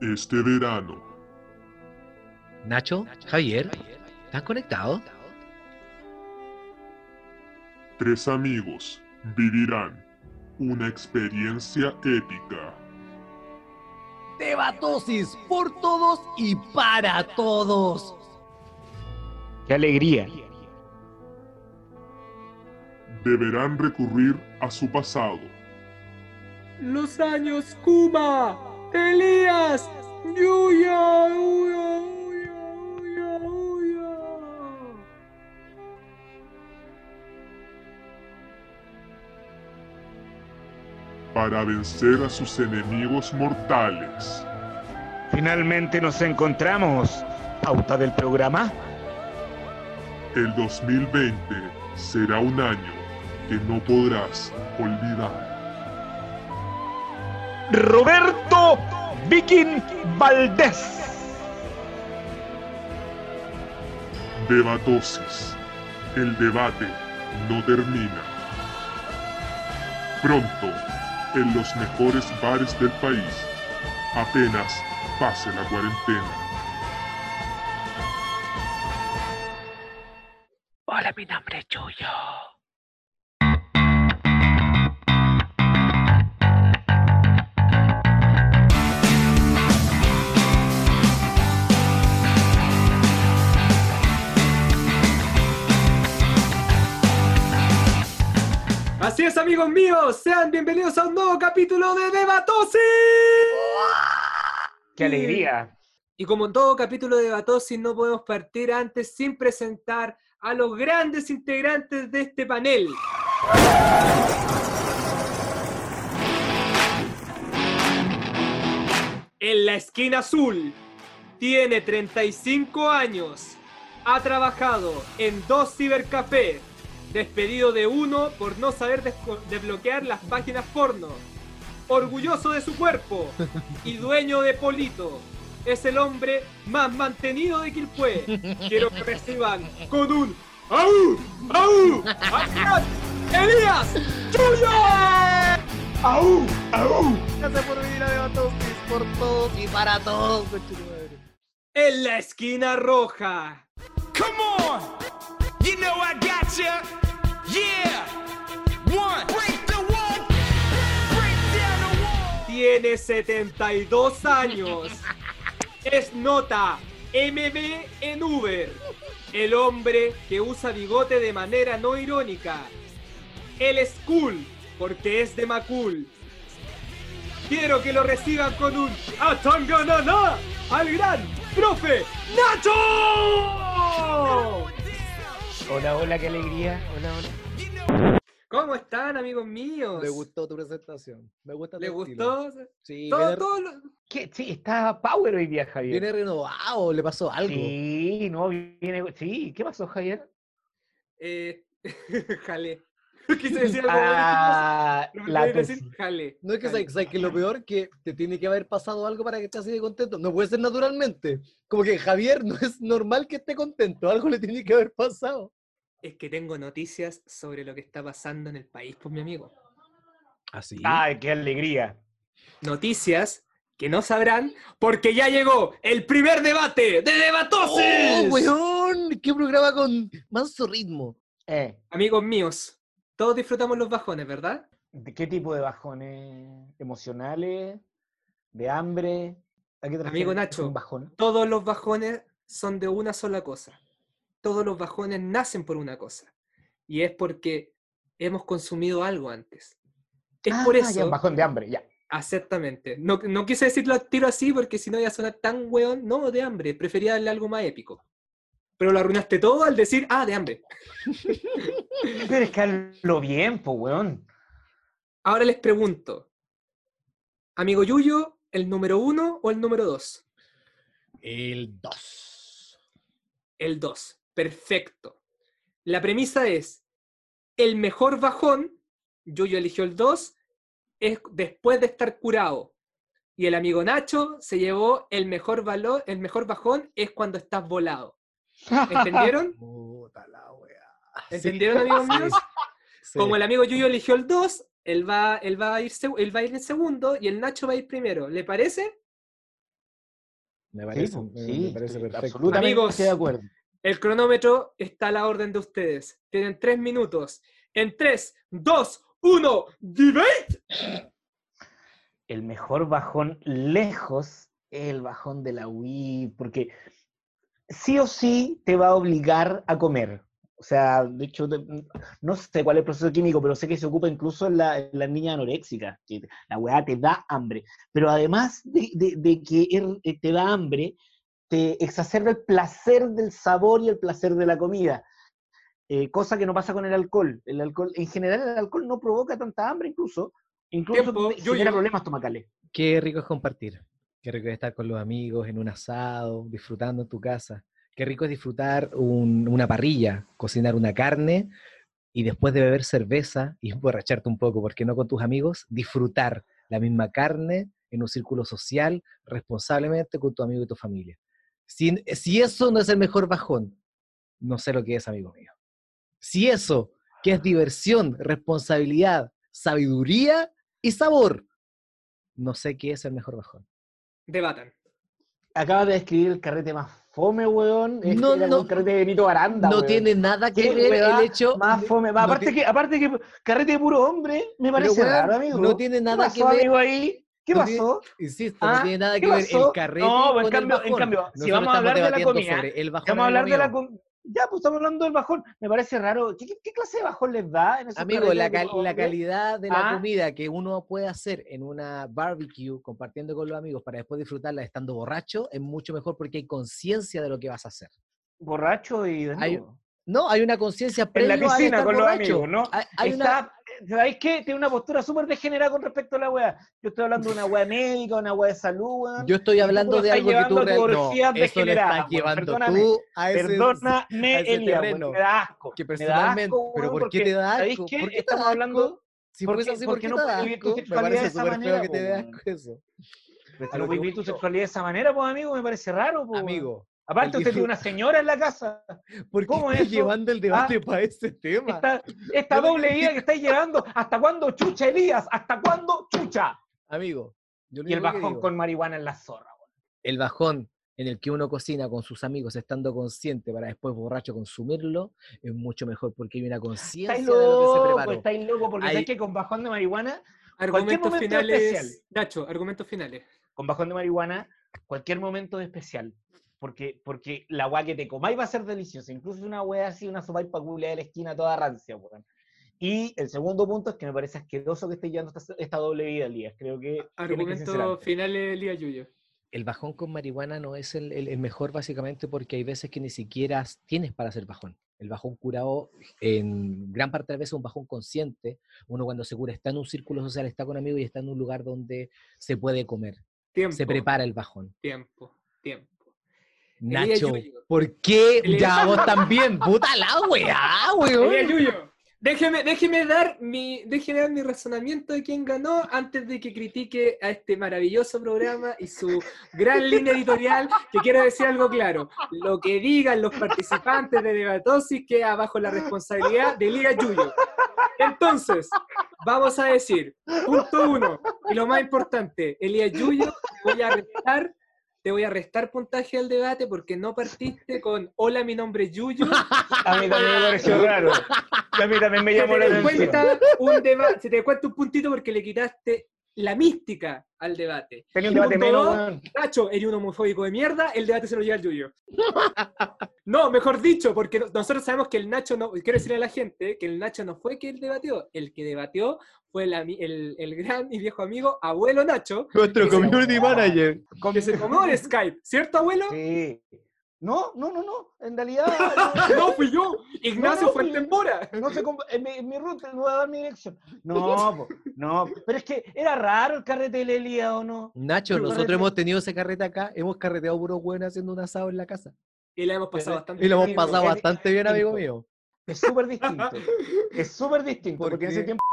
Este verano, Nacho, Javier, ¿están conectados? tres amigos vivirán una experiencia épica. Debatosis por todos y para todos. ¡Qué alegría! Deberán recurrir a su pasado, Los años Kuma, Elías, Yuya, Uya, Uya, Uya, Uya. para vencer a sus enemigos mortales. Finalmente nos encontramos. Pauta del programa. El 2020 será un año que no podrás olvidar. Roberto Viking Valdés. Debatosis. El debate no termina. Pronto, en los mejores bares del país, apenas pase la cuarentena. Hola, mi nombre es Chuyo. Así es, amigos míos, sean bienvenidos a un nuevo capítulo de Debatosis. ¡Qué alegría! Y como en todo capítulo de Debatosis, no podemos partir antes sin presentar a los grandes integrantes de este panel. En la esquina azul, tiene 35 años, ha trabajado en dos cibercafés, despedido de uno por no saber desbloquear las páginas porno, orgulloso de su cuerpo y dueño de Polito. Es el hombre más mantenido de Quilpué. Quiero que reciban con un ¡Au! ¡Au! ¡Adrián! ¡Elías! ¡Chuyo! ¡Au! ¡Au! Gracias por venir a Debatosis por todos y para todos. En la esquina roja. Come on! You know I got ya! Yeah! One! Break the wall! Break down the wall! Tiene 72 años. Es nota MB en Uber. El hombre que usa bigote de manera no irónica. Él es cool porque es de Macul. Quiero que lo reciban con un Atanganana al gran profe Nacho. Hola, hola, qué alegría. Hola, hola. ¿Cómo están, amigos míos? Me gustó tu presentación. Me gusta tu ¿Les estilo. gustó? Sí, Todo- viene, todo lo- ¿Qué? Sí, está Power hoy día, Javier. viene renovado, le pasó algo. Sí, no, viene. Sí, ¿qué pasó, Javier? Eh, jale. Quise decir algo Ah, me la decir jale. No es que sabes, que lo peor que te tiene que haber pasado algo para que estés así de contento. No puede ser naturalmente. Como que Javier no es normal que esté contento. Algo le tiene que haber pasado. Es que tengo noticias sobre lo que está pasando en el país, pues mi amigo. Así. Ay, qué alegría. Noticias que no sabrán porque ya llegó el primer debate de Debatosis. ¡Oh, weón! ¡Qué programa con manso ritmo! Eh, Amigos míos, todos disfrutamos los bajones, ¿verdad? ¿de ¿Qué tipo de bajones emocionales? ¿De hambre? ¿A qué Amigo? Nacho. ¿Un bajón? Todos los bajones son de una sola cosa. Todos los bajones nacen por una cosa. Y es porque hemos consumido algo antes. Es por Ah, ya, eso. un bajón de hambre, ya. Exactamente. No, no quise decirlo al tiro así porque si no iba a sonar tan weón. No, de hambre. Prefería darle algo más épico. Pero lo arruinaste todo al decir, ah, de hambre. Pero es que hazlo bien, po, weón. Ahora les pregunto. Amigo Yuyo, ¿el número uno o el número dos? El 2. El 2. Perfecto. La premisa es, el mejor bajón, Yuyo eligió el 2, es después de estar curado. Y el amigo Nacho se llevó el mejor, valor, el mejor bajón es cuando estás volado. ¿Entendieron? Puta la wea. ¿Entendieron, amigos míos? Sí. Como el amigo Yuyo eligió el 2, él va, él, va a ir, él va a ir en segundo y el Nacho va a ir primero. ¿Le parece? Me Sí, parece, sí, me parece perfecto. absolutamente Amigos, de acuerdo. El cronómetro está a la orden de ustedes. Tienen tres minutos. En tres, dos, uno, debate. El mejor bajón lejos es el bajón de la Wii, porque sí o sí te va a obligar a comer. O sea, de hecho, no sé cuál es el proceso químico, pero sé que se ocupa incluso en la, en las niñas anoréxicas, que la weá te da hambre. Pero además de, de- de que er- eh, te da hambre, te exacerba el placer del sabor y el placer de la comida. Eh, cosa que no pasa con el alcohol. El alcohol, en general, el alcohol no provoca tanta hambre, incluso, incluso Tiempo, genera problemas estomacales. Qué rico es compartir. Qué rico es estar con los amigos en un asado, disfrutando en tu casa. Qué rico es disfrutar un- una parrilla, cocinar una carne y después de beber cerveza y emborracharte un poco, porque no con tus amigos, disfrutar la misma carne en un círculo social, responsablemente con tu amigo y tu familia. Si, si eso no es el mejor bajón, no sé lo que es, amigo mío. Si eso, que es diversión, responsabilidad, sabiduría y sabor, no sé qué es el mejor bajón. Debatan. Acabas de describir el carrete más fome, weón. Es No, no. carrete de Benito Aranda, no weón. tiene nada que ver el hecho. Más fome. no aparte, tiene- que, aparte que carrete de puro hombre, me parece weón, raro, amigo. No tiene nada ¿Qué que ver. amigo, ahí? ¿Qué pasó? Insisto, Ah, no tiene nada ¿qué que ver el carrete. No, con en el cambio- en si vamos a hablar de la comida, sobre el bajón, Vamos a hablar de la... Ya, pues estamos hablando del bajón. Me parece raro. ¿Qué, qué- qué clase de bajón les da en esos Amigo, la, cal- calidad de la Ah. comida que uno puede hacer en una barbecue compartiendo con los amigos para después disfrutarla estando borracho es mucho mejor porque hay conciencia de lo que vas a hacer. Borracho y Hay- desnudo. No, hay una conciencia En previa la piscina con los amigos, ¿no? Hay, una, ¿Sabéis qué? Tiene una postura súper degenerada con respecto a la weá. Yo estoy hablando de una weá médica, una weá de salud. Yo estoy hablando de algo que tú no, eso degenerada, estás llevando perdóname. tú a ese, Perdóname, a ese Elías, terreno. weón, me da asco. que personalmente, asco, pero ¿por qué te da ¿sabéis asco? qué? ¿Por qué Estamos hablando-? Si fuese así, ¿por qué no puedes vivir tu sexualidad de esa manera, que te dé asco eso. No vivir tu sexualidad de esa manera, pues amigo, me parece raro, pues. Amigo, Aparte, usted tiene una señora en la casa. ¿por qué ¿Cómo estás eso? llevando el debate Ah, para ese tema? Esta, esta doble vida que estáis llevando. ¿Hasta cuándo chucha, Elías? ¿Hasta cuándo chucha? Amigo, yo Y el bajón digo, con marihuana en la zorra, weón. el bajón en el que uno cocina con sus amigos estando consciente para después borracho consumirlo es mucho mejor porque hay una conciencia Estáis de lo que se loco, preparó. estáis loco, porque Hay- sabes que con bajón de marihuana, Argumentos finales. especial. Nacho, argumentos finales. con bajón de marihuana, cualquier momento es especial. Porque, porque la weá que te comáis va a ser deliciosa. Incluso una weá así, una sopa culia de la esquina toda rancia, weón. Y el segundo punto es que me parece asqueroso que estés llevando esta, esta doble vida, Elías. Creo que. tiene que finales, Lía Yuyo. El bajón con marihuana no es el, el- el mejor básicamente porque hay veces que ni siquiera tienes para hacer bajón. El bajón curado, en gran parte de las veces, es un bajón consciente. Uno cuando se cura está en un círculo social, está con amigos y está en un lugar donde se puede comer. Tiempo. Se prepara el bajón. Tiempo. Tiempo. Nacho. ¿por qué ya vos también? Puta la weá, weón. Yuyo. Déjeme, déjeme dar mi, déjeme dar mi razonamiento de quién ganó antes de que critique a este maravilloso programa y su gran línea editorial, que quiero decir algo claro. Lo que digan los participantes de Debatosis queda bajo la responsabilidad de Elías Yuyo. Entonces, vamos a decir, punto uno, y lo más importante, Elías Yuyo, voy a restar, te voy a restar puntaje al debate porque no partiste con hola, mi nombre es Yuyo. A mí también me pareció raro. A mí también me llamó la atención. un deba- se te cuenta un puntito porque le quitaste la mística al debate. Tenía un debate menos. Nacho, eres un homofóbico de mierda, el debate se lo lleva el Yuyo. No, mejor dicho, porque no- nosotros sabemos que el Nacho no, quiero decirle a la gente que el Nacho no fue que él debatió, el que debatió fue el, ami- el, el gran y viejo amigo abuelo Nacho, Nuestro community manager. que se tomó el Skype, ¿cierto abuelo? Sí. No, no, no, no. En realidad. No, fui yo, Ignacio no, Fuentembora. No sé cómo, en mi, en mi ruta, no voy a dar mi dirección. No, po, no, pero es que era raro el carrete de Lelia, ¿o no? Nacho, nosotros carrete- hemos tenido ese carrete acá, hemos carreteado puros buenos haciendo un asado en la casa. Y la hemos pasado Pero- bastante Y lo hemos bien, pasado bastante bien, amigo mío. Es súper distinto. Es súper distinto, ¿Por porque en ese tiempo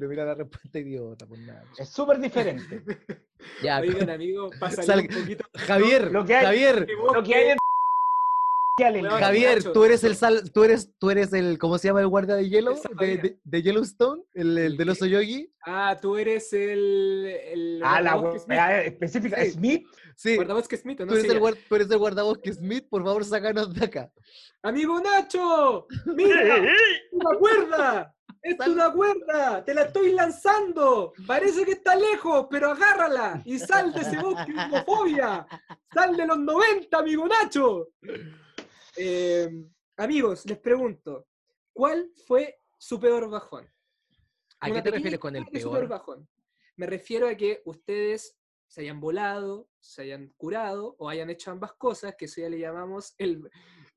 Pero mira la respuesta idiota, pues nada. es súper diferente. Ya, Oigan, amigo, pásale Sal- un poquito. Javier, Lo que hay- Javier, Lo que hay en Javier, tú eres el sal, tú eres, tú eres el, ¿cómo se llama el guardia de hielo? El De, de- de Yellowstone, el, el del oso yogi. Ah, tú eres el. el Ah, la Smith. weá específica. Sí. Smith. Sí, Guardabosque Smith, ¿o ¿no? tú eres, Sí, el, guard- tú eres el guardabosque Smith, por favor, sácanos de acá. Amigo Nacho, mira, una cuerda. Es una cuerda, te la estoy lanzando. Parece que está lejos, pero agárrala y sal de ese bosque de homofobia. Sal de los 90, amigo Nacho. Eh, amigos, les pregunto, ¿cuál fue su peor bajón? ¿A qué te refieres con el su peor? bajón. Me refiero a que ustedes se hayan volado, se hayan curado o hayan hecho ambas cosas, que eso ya le llamamos el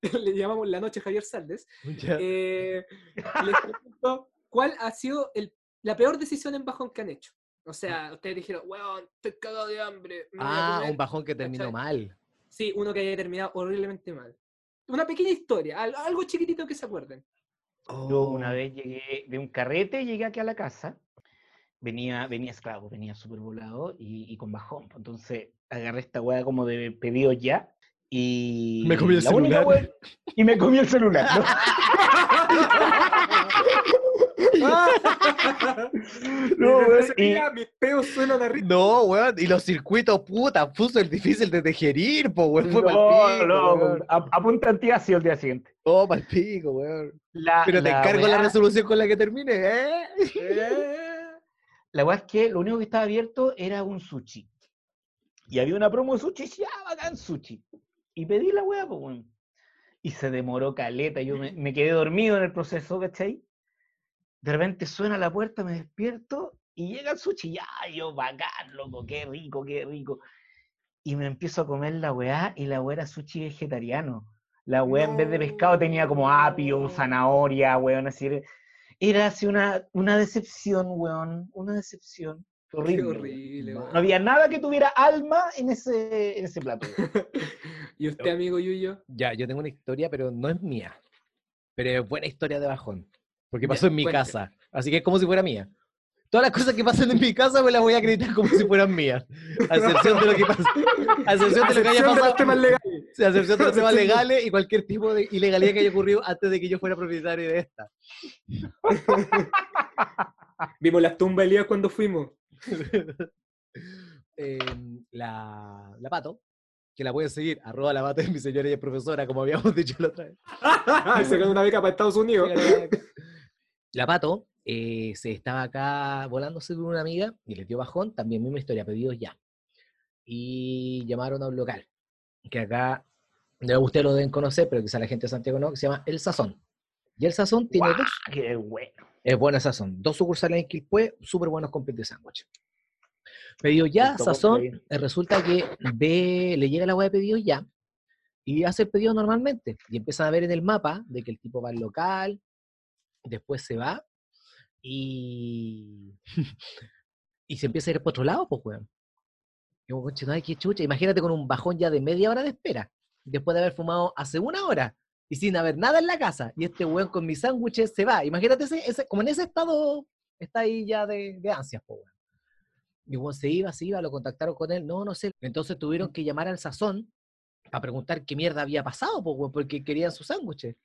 le llamamos la noche Javier Saldes. Eh, les pregunto, ¿cuál ha sido el- la peor decisión en bajón que han hecho? O sea, ustedes dijeron, weón, estoy cagado de hambre. Ah, comer". un bajón que terminó ¿cachai? mal. Sí, uno que haya terminado horriblemente mal. Una pequeña historia, al- algo chiquitito que se acuerden. Yo Oh. una vez llegué de un carrete, llegué aquí a la casa. Venía, venía esclavo, venía súper volado y, y con bajón. Entonces agarré esta weá como de pedido ya. Y. Me comí el la única celular. weá- y me comí el celular. ¿no? No, Y weón, y- día mis peos suenan. No, weón, y los circuitos, puta, puso el difícil de digerir, po, weón, fue no, pico, no, weón. apunta antiácido el día siguiente. Oh, pa'l pico, weón. La- Pero te la encargo la resolución con la que termine, ¿eh? La weá es que lo único que estaba abierto era un sushi. Y había una promo de sushi, y decía, ah, bacán sushi. Y pedí la weá, pues weón. Y se demoró caleta, yo me, me quedé dormido en el proceso, ¿cachai? De repente suena la puerta, me despierto y llega el sushi, ya, yo, bacán, loco, qué rico, qué rico. Y me empiezo a comer la weá, y la weá era sushi vegetariano. La weá en vez de pescado tenía como apio, zanahoria, weón, así. Era, así una, una decepción, weón, una decepción. Horrible. horrible, No había nada que tuviera alma en ese, en ese plato. ¿Y usted, amigo Yuyo? Ya, yo tengo una historia, pero no es mía. Pero es buena historia de bajón. Porque Ya, pasó en mi cuente. casa. Así que es como si fuera mía. Todas las cosas que pasan en mi casa me las voy a acreditar como si fueran mías. A excepción de lo que pasa. A excepción de lo que haya de los pasado. temas legales. A excepción de los temas de- legales y cualquier tipo de ilegalidad que haya ocurrido antes de que yo fuera propietario de esta. Vimos las tumbas Elías cuando fuimos. Em, la, la pato, que la pueden seguir, arroba la pato es mi señora y es profesora, como habíamos dicho la otra vez. Se ganó una beca para Estados Unidos. La pato eh, se estaba acá volándose con una amiga y le dio bajón, también misma historia, pedidos ya. Y llamaron a un local, que acá, no, ustedes lo deben conocer, pero quizá la gente de Santiago no, que se llama El Sazón. Y El Sazón tiene ¡Guau! dos, ¡Qué bueno! es buena Sazón, dos sucursales en Quilpué, súper buenos completos de sándwich. Pedido ya, Esto Sazón, eh, resulta que ve, le llega la web de pedido ya y hace el pedido normalmente. Y empiezan a ver en el mapa de que el tipo va al local, después se va y, y se empieza a ir por otro lado, pues, weón. Y que chucha. Imagínate con un bajón ya de media hora de espera, después de haber fumado hace una hora y sin haber nada en la casa. Y este weón con mis sándwiches se va. Imagínate, ese, como en ese estado está ahí ya de, de ansias, pues, weón. Y weón se iba, se iba, lo contactaron con él, no, no sé. Entonces tuvieron que llamar al sazón para preguntar qué mierda había pasado, pues, porque querían sus sándwiches.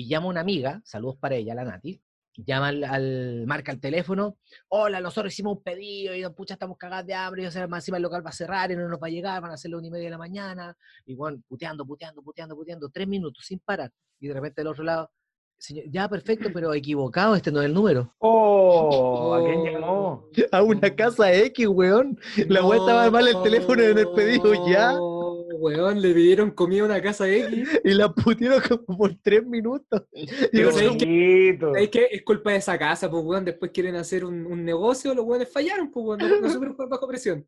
Y llama una amiga, saludos para ella, la Nati, llama al, al- marca el teléfono, hola, nosotros hicimos un pedido y pucha, estamos cagados de hambre, y o sea, más encima el local va a cerrar y no nos va a llegar, van a ser las una y media de la mañana, y bueno, puteando, puteando, puteando, puteando, tres minutos sin parar, y de repente del otro lado, señor, ya perfecto, pero equivocado, este no es el número. ¡Oh! ¿A quién llamó? A una casa X, weón. La weá estaba mal el teléfono en el pedido ya. Weón, le pidieron comida a una casa X. Y la putearon como por tres minutos. Pero que es culpa de esa casa, pues weón. Después quieren hacer un, un negocio, los weones fallaron, pues weón. No, no supieron jugar bajo presión.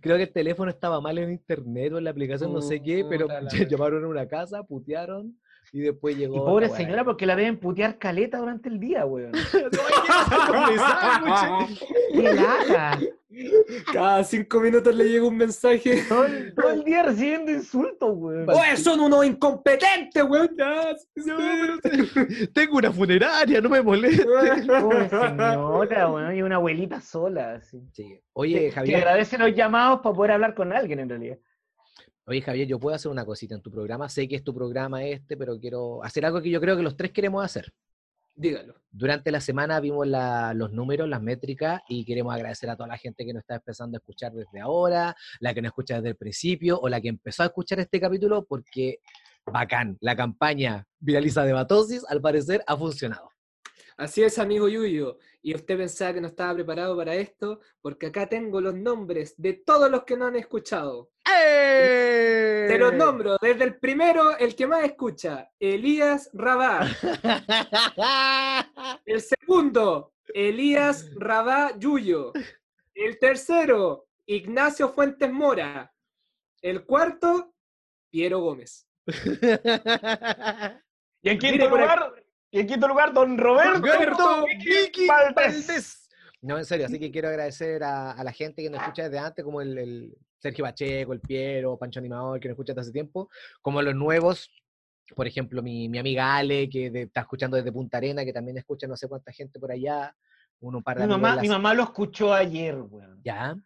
creo que el teléfono estaba mal en internet o en la aplicación, no sé qué, pero la llamaron a una casa, putearon y después llegó. Y pobre la señora, porque la deben putear caleta durante el día, weón. No, ¿qué. Cada cinco minutos le llega un mensaje. Todo el, todo el día recibiendo insultos, weón. ¡Oye, son unos incompetentes, weón! Ya, tengo una funeraria, no me moleste. Pobre señora, weón. Y una abuelita sola, así. Sí. Oye, Que- Que Javier, agradece los llamados para poder hablar con alguien, en realidad. Oye, Javier, yo puedo hacer una cosita en tu programa. Sé que es tu programa este, pero quiero hacer algo que yo creo que los tres queremos hacer. Dígalo. Durante la semana vimos la- los números, las métricas, y queremos agradecer a toda la gente que nos está empezando a escuchar desde ahora, la que nos escucha desde el principio, o la que empezó a escuchar este capítulo, porque bacán, la campaña Viraliza de Batosis, al parecer, ha funcionado. Así es, amigo Yuyo. Y usted pensaba que no estaba preparado para esto, porque acá tengo los nombres de todos los que no han escuchado. Te los nombro, desde el primero, el que más escucha, Elías Rabá. El segundo, Elías Rabá Yuyo. El tercero, Ignacio Fuentes Mora. El cuarto, Piero Gómez. Y en quinto Mire lugar, y en quinto lugar, don Roberto Roberto Vicky Valdés. No, en serio, así que quiero agradecer a, a la gente que nos escucha desde antes, como el, el Sergio Pacheco, el Piero, Pancho Animador, que nos escucha desde hace tiempo, como los nuevos, por ejemplo, mi, mi amiga Ale, que de- está escuchando desde Punta Arena, que también escucha no sé cuánta gente por allá, uno un par de Mi mamá, mi mamá lo escuchó ayer, weón. Ya.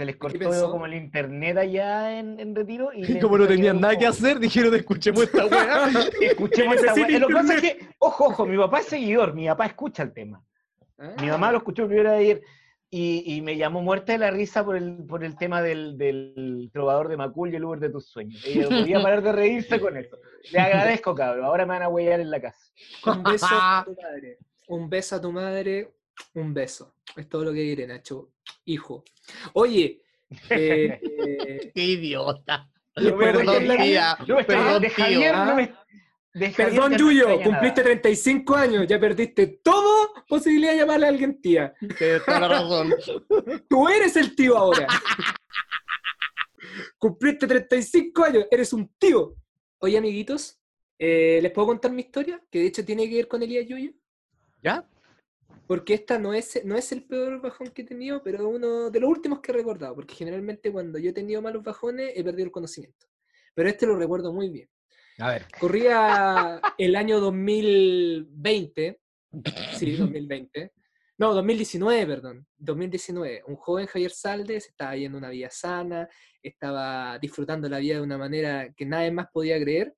Se les cortó pensó? como el internet allá en, en Retiro. Y le Como no tenían nada que hacer, dijeron, escuchemos esta weá. Escuchemos esta weá. Lo que pasa es que, ojo, ojo, mi papá es seguidor, mi papá escucha el tema. Ah, Mi mamá lo escuchó primero ayer y, y me llamó muerta de la risa por el, por el tema del, del trovador de Macul y el Uber de tus sueños. Ella no podía parar de reírse con eso. Le agradezco, cabrón. Ahora me van a huellar en la casa. Un beso a tu madre. Un beso a tu madre. Un beso. Es todo lo que diré, Nacho. Hijo. Oye, eh, Qué idiota. Yo Perdón, tía. Me Perdón, de tío. Javier ¿ah? no me- de Javier perdón, no Yuyo, cumpliste nada. 35 años, ya perdiste toda posibilidad de llamarle a alguien tía. Tienes toda la razón. Tú eres el tío ahora. Cumpliste 35 años, eres un tío. Oye, amiguitos, eh, ¿les puedo contar mi historia? Que de hecho tiene que ver con Elías Yuyo. ¿Ya? Porque esta no es, no es el peor bajón que he tenido, pero uno de los últimos que he recordado. Porque generalmente cuando yo he tenido malos bajones he perdido el conocimiento. Pero este lo recuerdo muy bien. A ver. Corría el año 2020. Sí, 2020. No, 2019, perdón. 2019. Un joven Javier Saldes estaba yendo una vida sana, estaba disfrutando la vida de una manera que nadie más podía creer,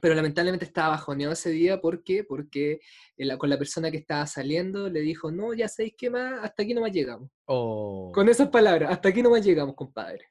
pero lamentablemente estaba bajoneado ese día. ¿Por qué? Porque eh, la- con la persona que estaba saliendo le dijo, no, ya sabéis qué más, hasta aquí no más llegamos. Oh. Con esas palabras, hasta aquí no más llegamos, compadre.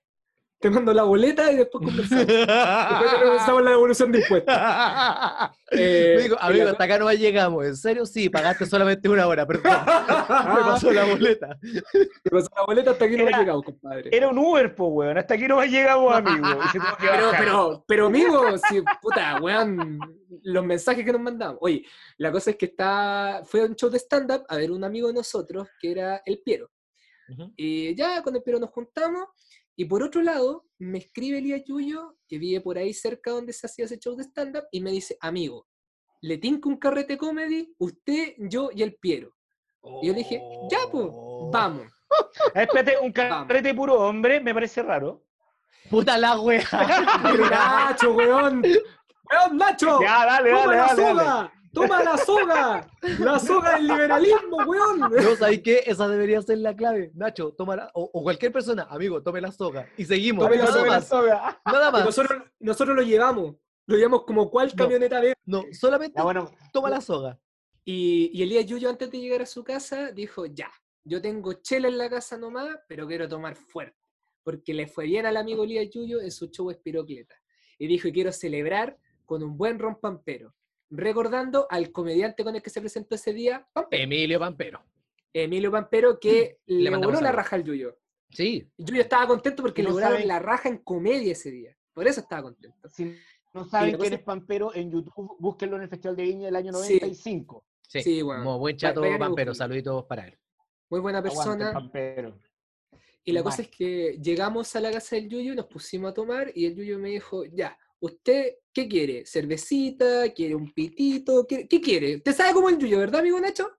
Te mando la boleta y después conversamos. Después conversamos la devolución de impuestos. Eh, Me digo, amigo, la- hasta acá no llegamos. ¿En serio? Sí, pagaste solamente una hora, perdón. Me pasó la boleta. Te pasó la boleta hasta aquí no ha llegado, compadre. Era un Uber, po, weón. Hasta aquí no amigo. Se tuvo que Pero, pero, pero, amigo, si, puta, weón, los mensajes que nos mandamos. Oye, la cosa es que está, fue a un show de stand-up a ver un amigo de nosotros que era el Piero. Y ya con el Piero nos juntamos. Y por otro lado, me escribe Elías Yuyo, que vive por ahí cerca donde se hacía ese show de stand-up, y me dice, amigo, le tinca un carrete comedy, usted, yo y el Piero. Y yo le dije, ya, pues, vamos. Ah, Espérate, un carrete puro hombre, me parece raro. Puta la wea. Nacho, weón. Weón, Nacho. Ya, dale, ¡Toma dale, la dale. dale. Soga! ¡Toma la soga! ¡La soga del liberalismo, weón! No, ¿sabes qué? Esa debería ser la clave. Nacho, toma la, o, o cualquier persona, amigo, tome la soga. Y seguimos. Tome la nada soga. más. soga. Nada más. Nosotros, nosotros lo llevamos. Lo llevamos como cual No. camioneta verde. No, solamente Ya, bueno, toma la soga. Y, y Elías Yuyo, antes de llegar a su casa, dijo, ya, yo tengo chela en la casa nomás, pero quiero tomar fuerte. Porque le fue bien al amigo Elías Yuyo en su show Espirocleta. Y dijo, y quiero celebrar con un buen ron pampero. Recordando al comediante con el que se presentó ese día, Pampero. Emilio Pampero. Emilio Pampero, que Le le, voló la raja al Yuyo. Sí. Yuyo estaba contento porque no lograron saben- la raja en comedia ese día. Por eso estaba contento. si no saben quién cosa- es Pampero, en YouTube búsquenlo en el Festival de Viña del año Sí. 95. Sí, Sí, bueno. Como buen chato Pampero, saluditos para él. Muy buena Aguante, persona. Pampero. Y la cosa es que llegamos a la casa del Yuyo, nos pusimos a tomar y el Yuyo me dijo, ya, ¿usted qué quiere? ¿Cervecita? ¿Quiere un pitito? ¿Qué, qué quiere? ¿Usted sabe cómo el Yuyo, verdad, amigo Nacho?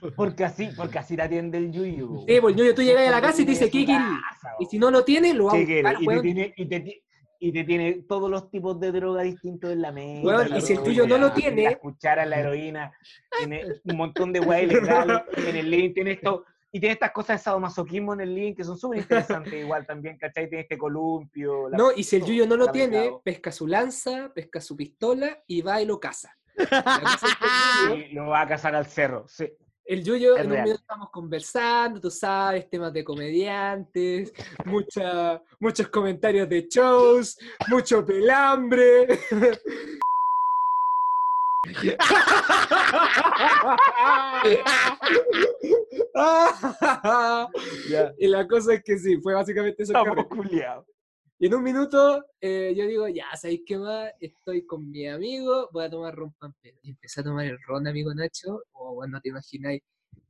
Porque así, porque así te atiende el Yuyu. Sí, pues el Yuyo, tú llegas a la casa y te dice, ¿qué quiere? Y si no lo tiene, lo buscar, Y te, weón. tiene, y, te, ti- y te tiene todos los tipos de droga distintos en la mesa. La y si el tuyo no lo la- tiene- Las cucharas, la heroína, tiene un montón de weas ilegales en el link, tiene esto, Y tiene estas cosas de sadomasoquismo en el link que son súper interesantes igual también, ¿cachai? Tiene este columpio. la- No, y si el Yuyo no lo tiene, pesca su lanza, pesca su pistola y va y lo caza. Y lo va a cazar al cerro, sí. El Yuyo, Es en un minuto estamos conversando, tú sabes, temas de comediantes, mucha, muchos comentarios de shows, mucho pelambre. y la cosa es que sí, fue básicamente eso. culiados. Y en un minuto eh, yo digo, ya, ¿sabéis qué más? Estoy con mi amigo, voy a tomar ron pampero. Y empecé a tomar el ron, amigo Nacho, o bueno, no te imagináis,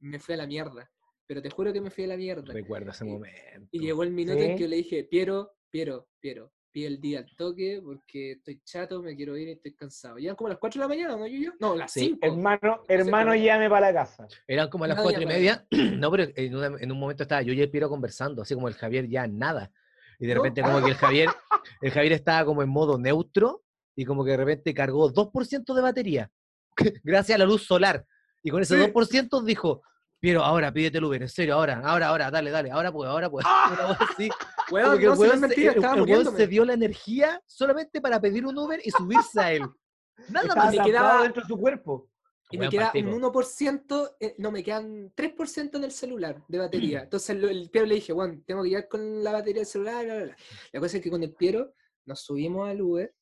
me fui a la mierda. Pero te juro que me fui a la mierda. Recuerdo ese Y- momento. Y llegó el minuto en ¿Sí? que yo le dije, Piero, Piero, Piero, pide el día al toque porque estoy chato, me quiero ir y estoy cansado. Ya como las 4 de la mañana, ¿no, Yuyo? No, las Sí, 5. Hermano, hermano, llame para la casa. Eran como las Nada cuatro y ya media. No, pero en, una- en un momento estaba yo y el Piero conversando, así como el Javier ya nada. Y de ¿No? repente como que el Javier, el Javier estaba como en modo neutro y como que de repente cargó 2% de batería gracias a la luz solar. Y con ese Sí. 2% dijo, Piero, ahora pídete el Uber, en serio, ahora, ahora, ahora, dale, dale, ahora puedo, ahora puedo. Una cosa así. El no, weón mentira, el- weón se dio la energía solamente para pedir un Uber y subirse a él. Nada Estaba más. me quedaba- dentro de su cuerpo. Y me queda un 1%, eh, no, me quedan 3% en el celular de batería. Entonces el Piero le dije, bueno, tengo que llegar con la batería del celular. bla, bla, bla". La cosa es que con el Piero nos subimos al Uber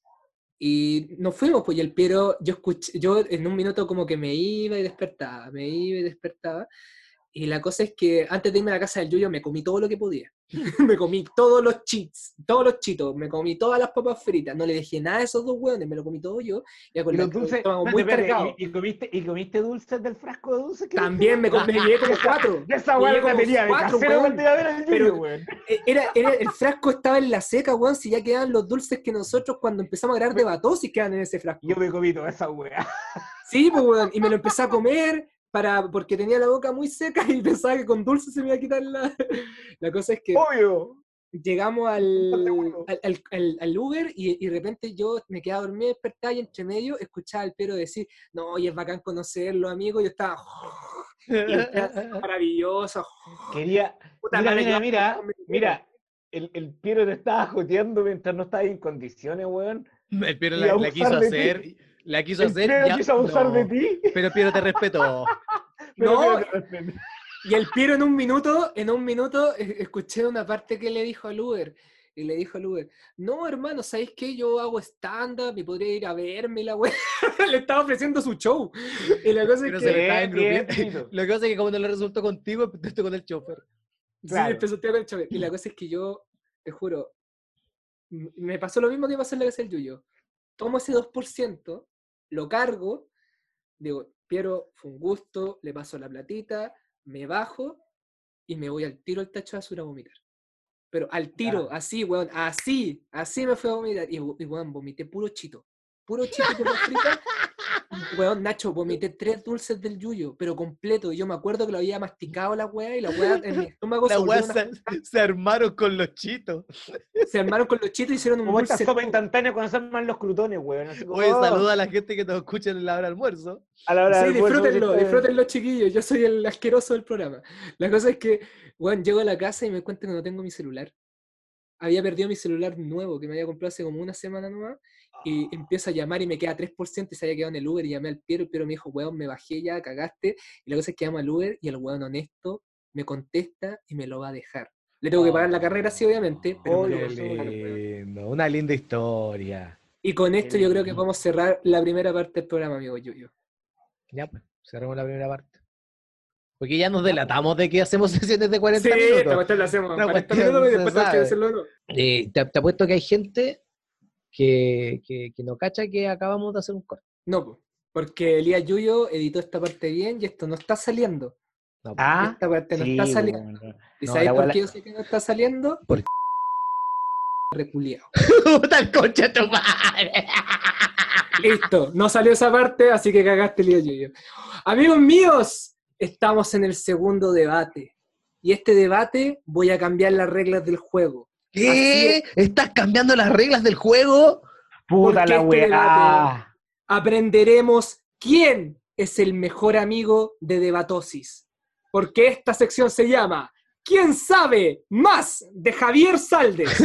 y nos fuimos, pues y el Piero, yo escuché, yo en un minuto como que me iba y despertaba, me iba y despertaba. Y la cosa es que antes de irme a la casa del Yuyo me comí todo lo que podía. me comí todos los cheats, todos los chitos, me comí todas las papas fritas, no le dejé nada a esos dos hueones, me lo comí todo yo. Ya con Y los dulces, muy cargado. y, y comiste, y comiste dulces del frasco de dulces que También me, com- me como cuatro. Ya esa llevé la tenía de cuatro, weón. al Pero- weón. Eh, Era, era- el frasco estaba en la seca, weón, si ya quedaban los dulces que nosotros cuando empezamos a grabar de batosis quedan en ese frasco. Yo me comí toda esa weá. Sí, pues, weón, y me lo empecé a comer para, porque tenía la boca muy seca y pensaba que con dulce se me iba a quitar la... La cosa es que Obvio. llegamos al, al, al- al- al Uber y, y de repente yo me quedaba dormido, despertaba y entre medio escuchaba al Pero decir, no, oye, es bacán conocerlo, amigo, y yo estaba... y maravilloso. Quería. Puta Mira, mira, mira. El, el Piero te estaba joteando mientras no estabas en condiciones, weón. El Piero la, quiso de hacer, la quiso El hacer. Piero ya- quiso abusar de no, ti. Pero Piero te respetó. pero No, te respeto. Y el Piero en un minuto, en un minuto, escuché una parte que le dijo al Uber. Y le dijo al Uber, no, hermano, ¿sabéis qué? Yo hago stand-up y podría ir a verme, la wea. le estaba ofreciendo su show. Y la cosa Pero es se que. Lo que pasa es que como no le resultó contigo, empezaste con el chofer. sí, empezó con el chofer. Y la cosa es que yo, te juro, me pasó lo mismo que pasó en la casa del Yuyo. Tomo ese 2%, lo cargo, digo, Piero, fue un gusto, le paso la platita, me bajo y me voy al tiro al tacho de basura a vomitar. Pero al tiro, así, weón, así, así me fui a vomitar. Y, y, weón, vomité puro chito. Puro chito fritas. Weón, Nacho, vomité tres dulces del yuyo, pero completo. Y yo me acuerdo que lo había masticado la weá y la weá en mi estómago se, La weá una- se, se armaron con los chitos. se armaron con los chitos y hicieron un Como esta sopa instantánea cuando se arman los crutones, weón. Así como, Oye, oh, saluda a la gente que nos escucha en la hora de almuerzo. a la hora Sí, almuerzo, disfrútenlo, disfrútenlo, chiquillos. Yo soy el asqueroso del programa. La cosa es que, weón, llego a la casa y me cuento que no tengo mi celular. Había perdido mi celular nuevo que me había comprado hace como una semana nomás. Y empiezo a llamar y me queda 3% y se había quedado en el Uber y llamé al Piero. El Piero me dijo, weón, me bajé ya, cagaste. Y la cosa es que llamo al Uber y el weón honesto me contesta y me lo va a dejar. Le tengo que pagar la carrera, sí, obviamente, pero me lo dejar, lindo, una linda historia. Y con esto yo creo que podemos cerrar la primera parte del programa, amigo Yuyo. Ya, pues, cerramos la primera parte. Porque ya nos delatamos de que hacemos sesiones de 40 Sí, minutos. cuestión la hacemos. Esta 40 cuestión minutos y se después tenemos que sabe. hacerlo de nuevo. Eh, te, te apuesto que hay gente que, que, que no cacha que acabamos de hacer un corte. No, po, porque Elías Yuyo editó esta parte bien y esto no está saliendo. No, Ah, esta parte no sí, está saliendo. weón. ¿Y No, sabéis por qué yo sé que no está saliendo? ¿Por Reculeado. ¡Puta el concha de tu madre! Listo, no salió esa parte, así que cagaste Elías Yuyo. Amigos míos, estamos en el segundo debate. Y este debate voy a cambiar las reglas del juego. ¿Qué? ¿Estás cambiando las reglas del juego? Puta la este weá. Aprenderemos quién es el mejor amigo de Debatosis. porque esta sección se llama ¿Quién sabe más de Javier Saldes?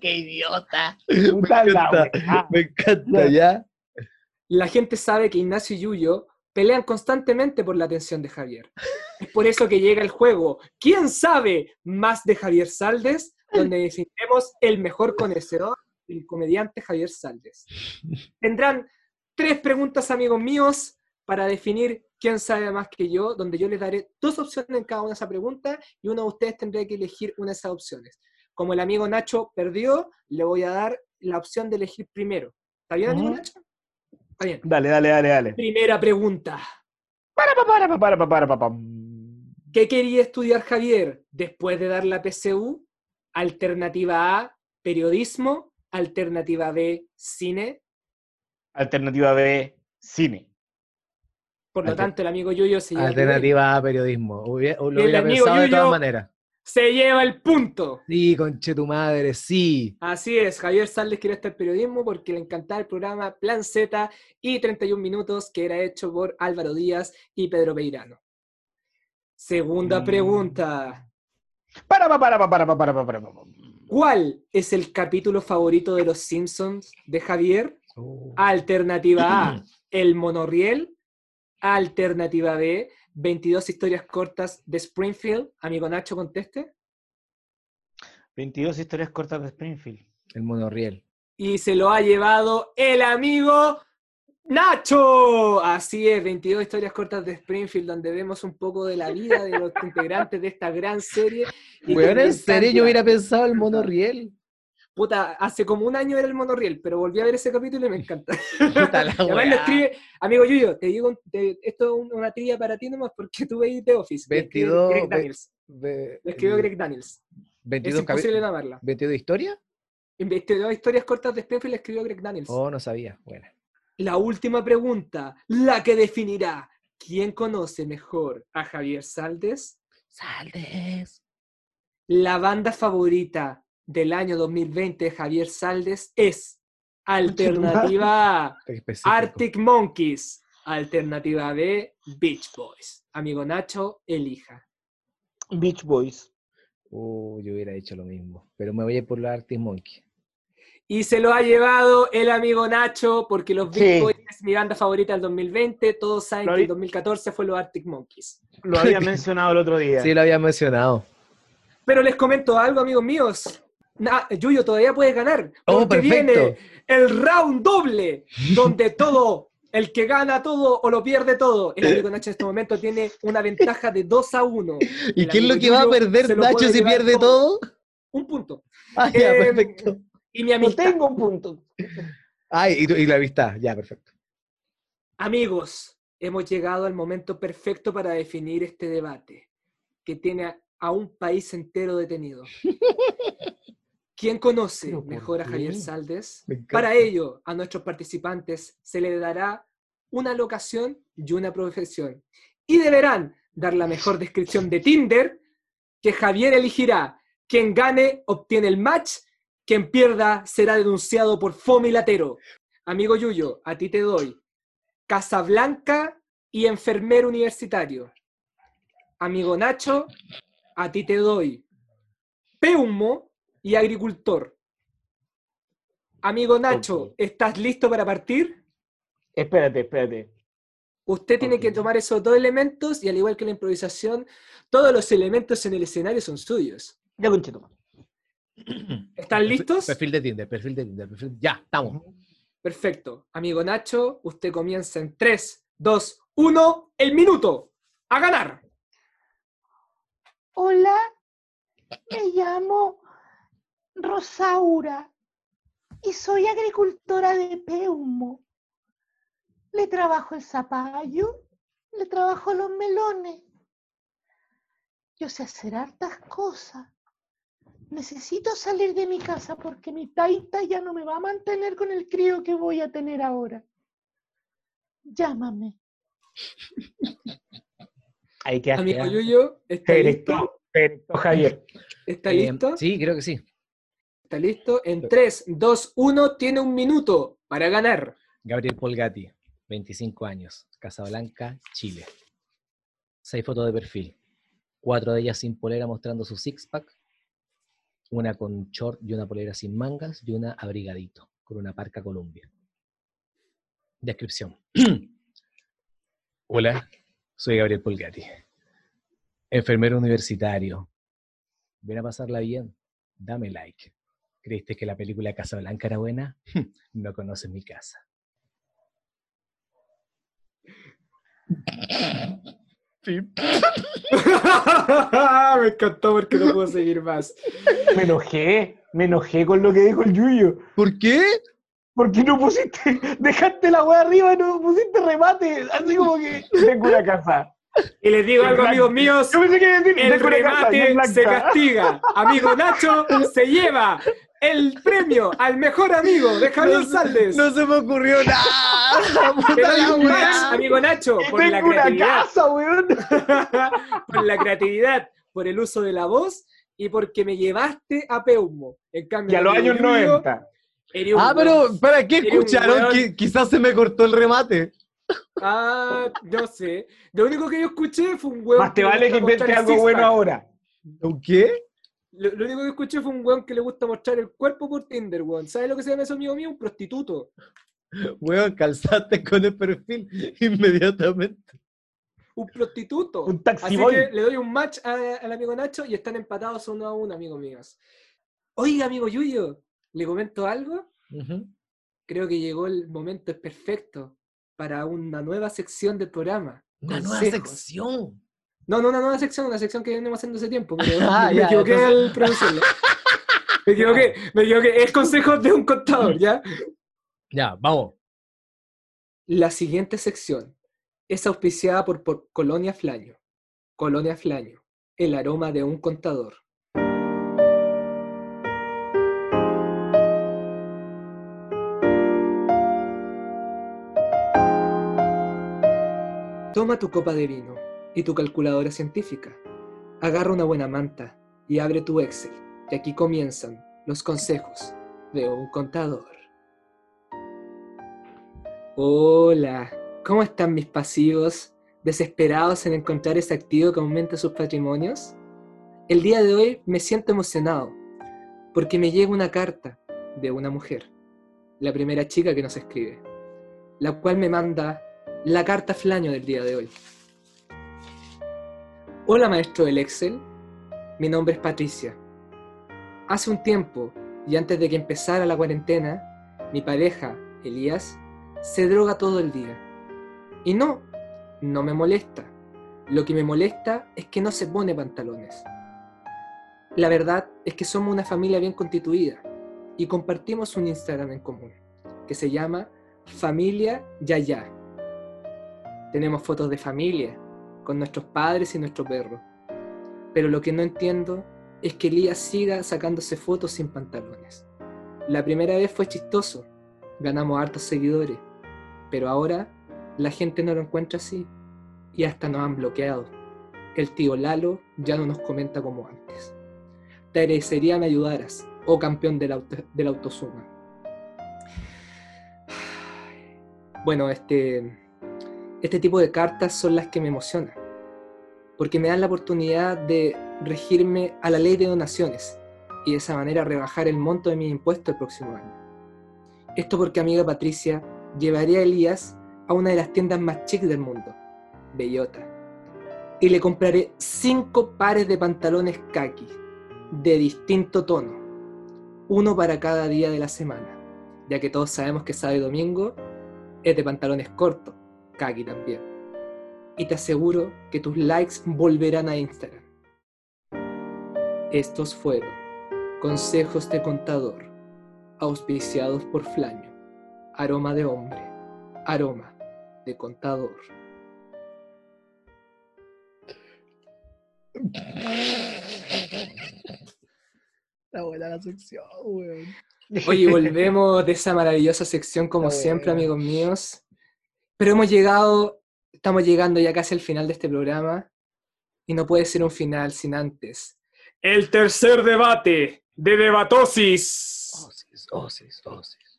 ¡Qué idiota! Me encanta, me encanta, ¿ya? La gente sabe que Ignacio y Yuyo pelean constantemente por la atención de Javier. Es por eso que llega el juego ¿Quién sabe más de Javier Saldes? Donde definiremos el mejor conocedor del comediante Javier Saldes. Tendrán tres preguntas, amigos míos, para definir quién sabe más que yo, donde yo les daré dos opciones en cada una de esas preguntas y uno de ustedes tendrá que elegir una de esas opciones. Como el amigo Nacho perdió, le voy a dar la opción de elegir primero. ¿Está bien, amigo. Nacho? Está bien. Dale, dale, dale, dale. Primera pregunta. Para, para, para, para, para, para, para. ¿Qué quería estudiar Javier después de dar la PCU? Alternativa A, periodismo. Alternativa B, cine. Alternativa B, cine. Por lo Alter- tanto, el amigo Yuyo se Alternativa a periodismo. Lo El hubiera amigo pensado de todas maneras. Se lleva el punto. Sí, conche tu madre, sí. Así es, Javier Salles quería estar periodismo porque le encantaba el programa Plan Z y 31 minutos que era hecho por Álvaro Díaz y Pedro Peirano. Segunda Mm. pregunta. Para, para, para, para, para, para, para, para. ¿Cuál es el capítulo favorito de Los Simpsons de Javier? Oh. Alternativa A, El Monorriel. Alternativa B, 22 historias cortas de Springfield. Amigo Nacho, conteste. 22 historias cortas de Springfield. El monorriel. Y se lo ha llevado el amigo Nacho. Así es, 22 historias cortas de Springfield, donde vemos un poco de la vida de los integrantes de esta gran serie. y me en serio, yo hubiera pensado el monorriel. Puta, hace como un año era el monorriel, pero volví a ver ese capítulo y me encanta. Puta la lo escribe, amigo Yuyo, te digo, te- esto es una trilla para ti nomás porque tú veis The Office. lo escribe 22, Greg Daniels. Ve- Lo escribió Greg Daniels. Es 22 imposible capi- no amarla. 22 historias? Cortas de Springfield, la escribió Greg Daniels. Oh, no sabía. Bueno. La última pregunta, la que definirá quién conoce mejor a Javier Saldes. Saldes. La banda favorita del año 2020 de Javier Saldes es Alternativa. Arctic Monkeys. Alternativa B, Beach Boys. Amigo Nacho, elija. Beach Boys. Uh, yo hubiera hecho lo mismo. Pero me voy a ir por los Arctic Monkey. Y se lo ha llevado el amigo Nacho, porque los Beach Sí. Boys es mi banda favorita del 2020. Todos saben Lo que el 2014 fue los Arctic Monkeys. Lo había mencionado el otro día. Sí, lo había mencionado. Pero les comento algo, amigos míos. Na- Yuyo, todavía puedes ganar. Oh, Porque perfecto. viene el round doble, donde todo, el que gana todo o lo pierde todo. El amigo Nacho en este momento tiene una ventaja de 2 a 1. ¿Y qué es lo que va a perder Nacho si pierde todo. todo? Un punto. Ah, ya, Eh, perfecto. Y mi No amistad. tengo un punto. Ay, y, la vista, ya, perfecto. Amigos, hemos llegado al momento perfecto para definir este debate, que tiene a, a un país entero detenido. ¿Quién conoce ¿Pero por mejor a Javier? Saldes? Para ello, a nuestros participantes se les dará una locación y una profesión. Y deberán dar la mejor descripción de Tinder, que Javier elegirá. Quien gane obtiene el match, quien pierda será denunciado por fomilatero. Amigo Yuyo, a ti te doy Casablanca y enfermero universitario. Amigo Nacho, a ti te doy Peumo y agricultor. Amigo Nacho. ¿estás listo para partir? Espérate, espérate. Usted tiene que tomar esos dos elementos y al igual que la improvisación, todos los elementos en el escenario son suyos. Ya concheto. ¿Están listos? Perfil de Tinder, perfil de Tinder, perfil. Ya, estamos. Perfecto. Amigo Nacho, usted comienza en 3, 2, 1, el minuto. A ganar. Hola, me llamo Rosaura y soy agricultora de Peumo. Le trabajo el zapallo, le trabajo los melones. Yo sé hacer hartas cosas. Necesito salir de mi casa porque mi taita ya no me va a mantener con el crío que voy a tener ahora. Llámame. Ahí quedaste. Amigo ¿eh? Yuyo, ¿está listo? Javier. ¿Está Eh, listo? Sí, creo que sí. ¿Está listo? En 3, 2, 1, tiene un minuto para ganar. Gabriel Polgati, 25 años, Casablanca, Chile. Seis fotos de perfil. Cuatro de ellas sin polera mostrando su six-pack. Una con short y una polera sin mangas. Y una abrigadito, con una parca Columbia. Descripción. Hola, soy Gabriel Polgati. Enfermero universitario. Ven a pasarla bien. Dame like. ¿Creíste que la película Casablanca era buena? No conoces mi casa. Me encantó porque no puedo seguir más. Me enojé, me enojé con lo que dijo el Yuyo. ¿Por qué? Porque no pusiste, dejaste la weá arriba y no pusiste remate. Así como que tengo una casa. Y les digo algo, amigos míos. Yo pensé que decir, El casa, remate blanca. se castiga. Amigo Nacho se lleva el premio al mejor amigo de Javier Saldes. No se me ocurrió nada. Puta un match, amigo Nacho, por la tengo creatividad. casa, weón. por la creatividad, por el uso de la voz y porque me llevaste a Peumo. En cambio, Y a los años Yuyo, 90. eres un Ah, pero ¿para qué un escucharon? quizás se me cortó el remate. Ah, no sé. Lo único que yo escuché fue un hueón. Más te vale que inventes algo bueno ahora. ¿O qué? Lo, lo único que escuché fue un weón que le gusta mostrar el cuerpo por Tinder, weón. ¿Sabes lo que se llama eso, amigo mío? Un prostituto. Weón, calzaste con el perfil inmediatamente. Un prostituto. Un taxi Así boy. que le doy un match a- al amigo Nacho y están empatados uno a uno, amigos míos. Oiga, amigo Yuyo, ¿le comento algo? Creo que llegó el momento perfecto para una nueva sección del programa. Una nueva sección. No, no, una nueva sección, una sección que venimos haciendo hace tiempo. pero Ah, me ya, equivoqué entonces- al producirla. Me equivoqué, me equivoqué. Es consejo de un contador, ¿ya? Ya, vamos. La siguiente sección es auspiciada por, por Colonia Flaño. Colonia Flaño, el aroma de un contador. Toma tu copa de vino y tu calculadora científica. Agarra una buena manta y abre tu Excel, que aquí comienzan los consejos de un contador. Hola, ¿cómo están mis pasivos? ¿Desesperados en encontrar ese activo que aumente sus patrimonios? El día de hoy me siento emocionado porque me llega una carta de una mujer, la primera chica que nos escribe, la cual me manda la carta flaño del día de hoy. Hola maestro del Excel, mi nombre es Patricia. Hace un tiempo, y antes de que empezara la cuarentena, mi pareja, Elías, se droga todo el día. Y no, no me molesta. Lo que me molesta es que no se pone pantalones. La verdad es que somos una familia bien constituida y compartimos un Instagram en común que se llama Familia Yaya. Tenemos fotos de familia con nuestros padres y nuestro perro. Pero lo que no entiendo es que Elías siga sacándose fotos sin pantalones. La primera vez fue chistoso, ganamos hartos seguidores, pero ahora la gente no lo encuentra así y hasta nos han bloqueado. El tío Lalo ya no nos comenta como antes. Te agradecería me ayudaras, oh campeón del, auto, del autosuma. Bueno, este, este tipo de cartas son las que me emocionan, porque me dan la oportunidad de regirme a la ley de donaciones y de esa manera rebajar el monto de mis impuestos el próximo año. Esto porque amiga Patricia llevaría a Elías a una de las tiendas más chic del mundo, Bellota, y le compraré cinco pares de pantalones kaki de distinto tono, uno para cada día de la semana, ya que todos sabemos que sábado y domingo es de pantalones cortos, kaki también. Y te aseguro que tus likes volverán a Instagram. Estos fueron consejos de contador, auspiciados por Flaño, aroma de hombre, aroma de contador. Está buena la sección, weón. Oye, volvemos de esa maravillosa sección como siempre, amigos míos. Pero hemos llegado, estamos llegando ya casi al final de este programa y no puede ser un final sin antes. El tercer debate de Debatosis. Osis, osis, osis.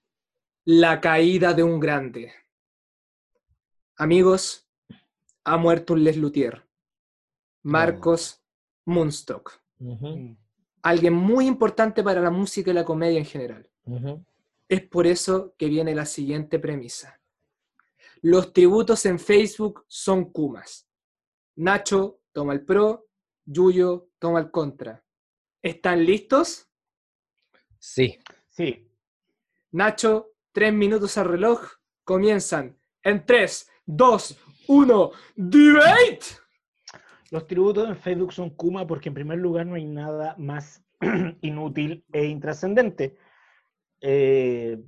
La caída de un grande. Amigos, ha muerto un Les Luthier, Marcos Munstock. Ujú, Alguien muy importante para la música y la comedia en general. Es por eso que viene la siguiente premisa. Los tributos en Facebook son Kumas. Nacho toma el pro, Yuyo toma el contra. ¿Están listos? Sí. Sí. Nacho, tres minutos al reloj, comienzan en 3, 2, 1, ¡Debate! Los tributos en Facebook son Kuma porque en primer lugar no hay nada más inútil e intrascendente. Eh,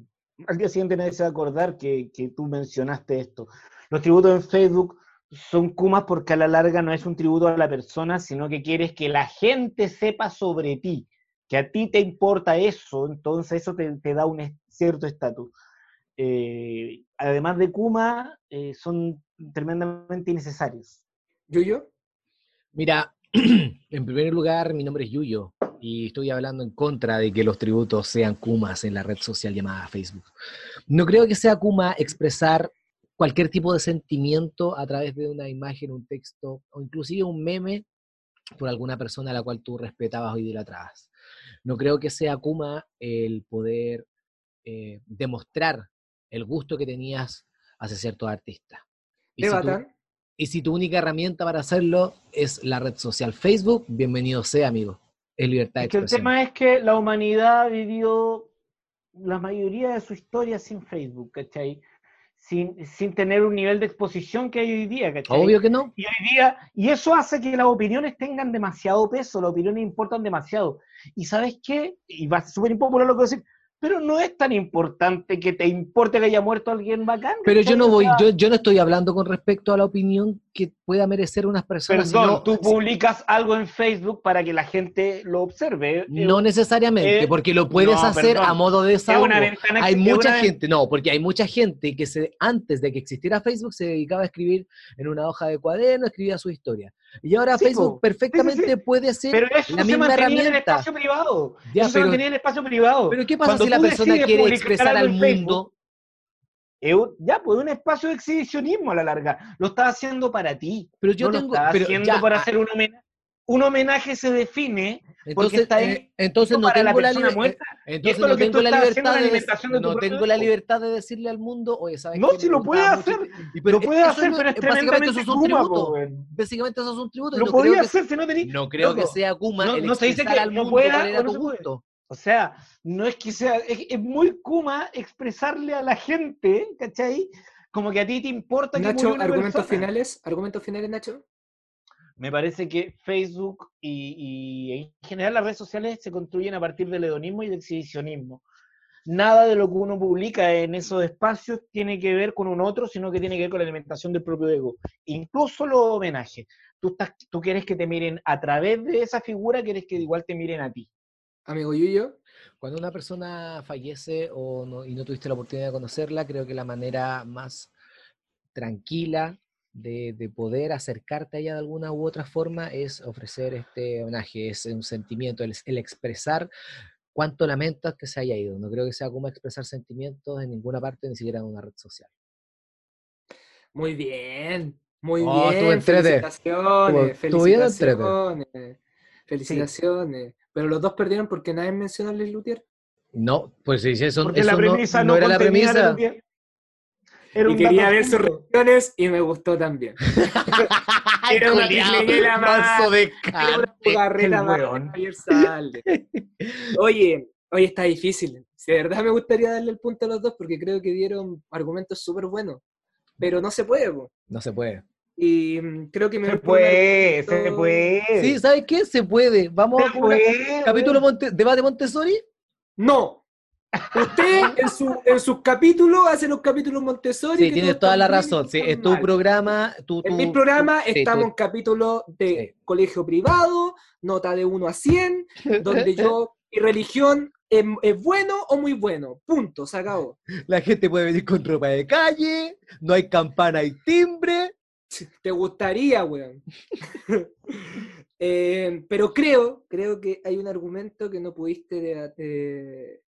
al día siguiente nadie se va a acordar que, que tú mencionaste esto. Los tributos en Facebook son Kumas porque a la larga no es un tributo a la persona, sino que quieres que la gente sepa sobre ti, que a ti te importa eso, entonces eso te, te da un cierto estatus. Eh, además de Kuma, eh, son tremendamente innecesarios. ¿Yuyo? Mira, en primer lugar, mi nombre es Yuyo y estoy hablando en contra de que los tributos sean Kumas en la red social llamada Facebook. No creo que sea Kuma expresar cualquier tipo de sentimiento a través de una imagen, un texto o inclusive un meme por alguna persona a la cual tú respetabas o idolatrabas. No creo que sea Kuma el poder eh, demostrar el gusto que tenías hacia ciertos artistas. Y si y si tu única herramienta para hacerlo es la red social Facebook, bienvenido sea, amigo. Es libertad de Es que el tema es que la humanidad vivió la mayoría de su historia sin Facebook, ¿cachai? Sin, sin tener un nivel de exposición que hay hoy día, ¿cachai? Obvio que no. Y hoy día, y eso hace que las opiniones tengan demasiado peso, las opiniones importan demasiado. Y ¿sabes qué? Y va a ser súper impopular lo que voy a decir, pero no es tan importante que te importe que haya muerto alguien bacán. Pero yo no voy, yo, yo no estoy hablando con respecto a la opinión que pueda merecer unas personas. Perdón, sino- tú publicas algo en Facebook para que la gente lo observe. no necesariamente, eh, porque lo puedes no, hacer perdón. a modo de es desahogo. Hay mucha gente, no, porque hay mucha gente que se, antes de que existiera Facebook se dedicaba a escribir en una hoja de cuaderno, escribía su historia. Y ahora Sí, Facebook perfectamente puede ser Pero eso la se misma mantenía en el herramienta. espacio privado. Ya, eso se pero- mantenía en el espacio privado. Pero ¿qué pasa Cuando si la persona quiere expresar al Facebook, mundo? ya, pues un espacio de exhibicionismo a la larga. Lo estás haciendo para ti. Pero yo no tengo, lo estás pero haciendo ya, para ah, hacer un homenaje. Un homenaje se define entonces, está ahí eh, entonces no para la tengo la, persona muerta. eh, entonces esto no lo que tú tengo la estás haciendo libertad de, alimentación de tu no tengo la libertad de decirle al mundo, oye, ¿sabes No, si lo mucho hacer. este-". Y pero lo puedes eso hacer, no- pero es básicamente tremendamente eso es un Kuma, tributo. Básicamente eso es un tributo. Lo no que, hacer si no tenías. no creo que sea Kuma no- el no se dice que al no mundo pueda no puede. gusto. O sea, no es que sea, es, es muy Kuma expresarle a la gente, ¿cachai? Como que a ti te importa que Nacho, murió una argumentos persona. finales. ¿Argumentos finales, Nacho? Me parece que Facebook y, en general las redes sociales se construyen a partir del hedonismo y del exhibicionismo. Nada de lo que uno publica en esos espacios tiene que ver con un otro, sino que tiene que ver con la alimentación del propio ego. Incluso los homenajes. Tú, estás, tú quieres que te miren a través de esa figura, quieres que igual te miren a ti. Amigo Yuyo. Cuando una persona fallece o no- y no tuviste la oportunidad de conocerla, creo que la manera más tranquila de, de poder acercarte a ella de alguna u otra forma es ofrecer este homenaje, es un sentimiento, el, el expresar cuánto lamentas que se haya ido. No creo que sea como expresar sentimientos en ninguna parte, ni siquiera en una red social. Muy bien. Muy Oh, bien. Felicitaciones. Felicitaciones. Pero los dos perdieron porque nadie mencionó a Les Luthier. No, pues sí, eso, Porque eso la no- premisa no, no, era la premisa. Era Y quería ver sus reacciones y me gustó también. Era una trileñera más. de Era una carne. el más. Javier Salde. Oye, oye, está difícil. Si de verdad me gustaría darle el punto a los dos porque creo que dieron argumentos súper buenos. Pero no se puede, po. No se puede. Y mm, creo que me Se puede, se puede. Sí, ¿sabes qué? Se puede. Vamos a se una- puede. capítulo Monte- debate Montessori. No. Usted en, su, en sus capítulos hace los capítulos Montessori. Sí, tienes toda la razón. Sí, es tu programa. Tu, En mi programa tu- estamos en capítulo de Sí. colegio privado, nota de 1 a 100, donde yo, mi religión es, es bueno o muy bueno. Punto, se acabó. La gente puede venir con ropa de calle, no hay campana y timbre. Te gustaría, weón. Eh, pero creo, creo que hay un argumento que no pudiste de- de-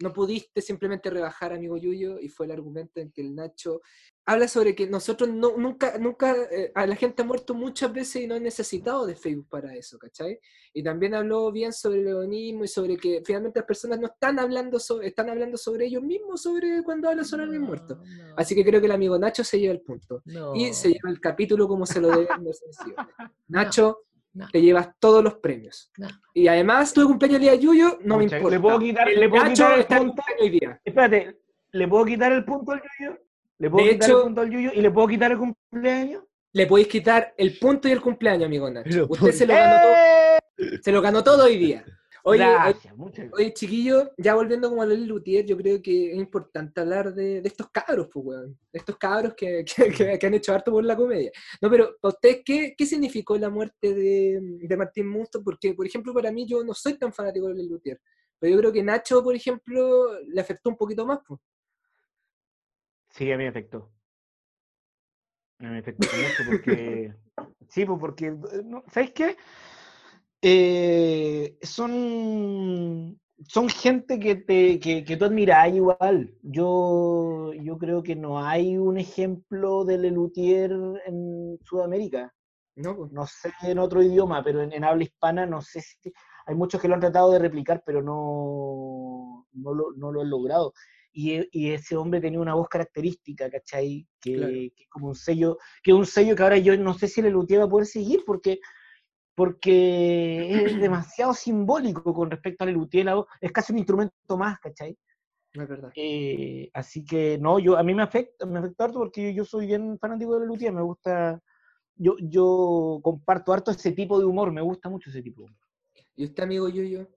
no pudiste simplemente rebajar, amigo Yuyo, y fue el argumento en que el Nacho habla sobre que nosotros no, nunca, nunca, eh, a la gente ha muerto muchas veces y no ha necesitado de Facebook para eso, ¿cachai? Y también habló bien sobre el leonismo y sobre que finalmente las personas no están hablando sobre, están hablando sobre ellos mismos, sobre cuando hablan sobre alguien muerto. Así que creo que el amigo Nacho se lleva el punto. Y se lleva el capítulo como se lo sensibles. Nacho, no. te llevas todos los premios. No. Y además, tu cumpleaños el día de Yuyo, no me importa. ¿le puedo quitar- El le puedo Nacho quitar el punto? hoy día. Espérate, ¿le puedo quitar el punto al Yuyo? ¿Le puedo De quitar hecho- el punto al Yuyo? ¿Y le puedo quitar el cumpleaños? Le podéis quitar el punto y el cumpleaños, amigo Nacho. Pero Usted ¿por se lo, ganó todo, ¡Eh! se lo ganó todo hoy día. Oye, Gracias, gracias. Oye, chiquillo, ya volviendo como a Loli Lutier, yo creo que es importante hablar de, de estos cabros, pues, weón. De estos cabros que, que- que- que han hecho harto por la comedia. No, pero para ustedes, ¿qué, qué significó la muerte de, de Martín Musto? Porque, por ejemplo, para mí yo no soy tan fanático de Loli Lutier. Pero yo creo que Nacho, por ejemplo, le afectó un poquito más, pues. Sí, a mí me afectó. A mí me afectó mucho porque... Sí, pues porque... eh, no, ¿Sabes qué? Eh, son, son gente que, te, que, que tú admiras igual. Yo, yo creo que no hay un ejemplo de Lelutier en Sudamérica. No, pues. no sé en otro idioma, pero en, en habla hispana no sé si hay muchos que lo han tratado de replicar, pero no, no, lo, no lo han logrado. Y, e- y ese hombre tenía una voz característica, ¿cachai? Que, Claro. que como un sello, que un sello que ahora yo no sé si el Lelutier va a poder seguir, porque, porque es demasiado simbólico con respecto al Lelutier, la voz, es casi un instrumento más, ¿cachai? No es verdad. Eh, así que no, yo a mí me afecta, me afecta harto porque yo soy bien fanático de Lelutier, me gusta, yo, yo comparto harto ese tipo de humor, me gusta mucho ese tipo de humor. ¿Y usted, amigo Yuyo?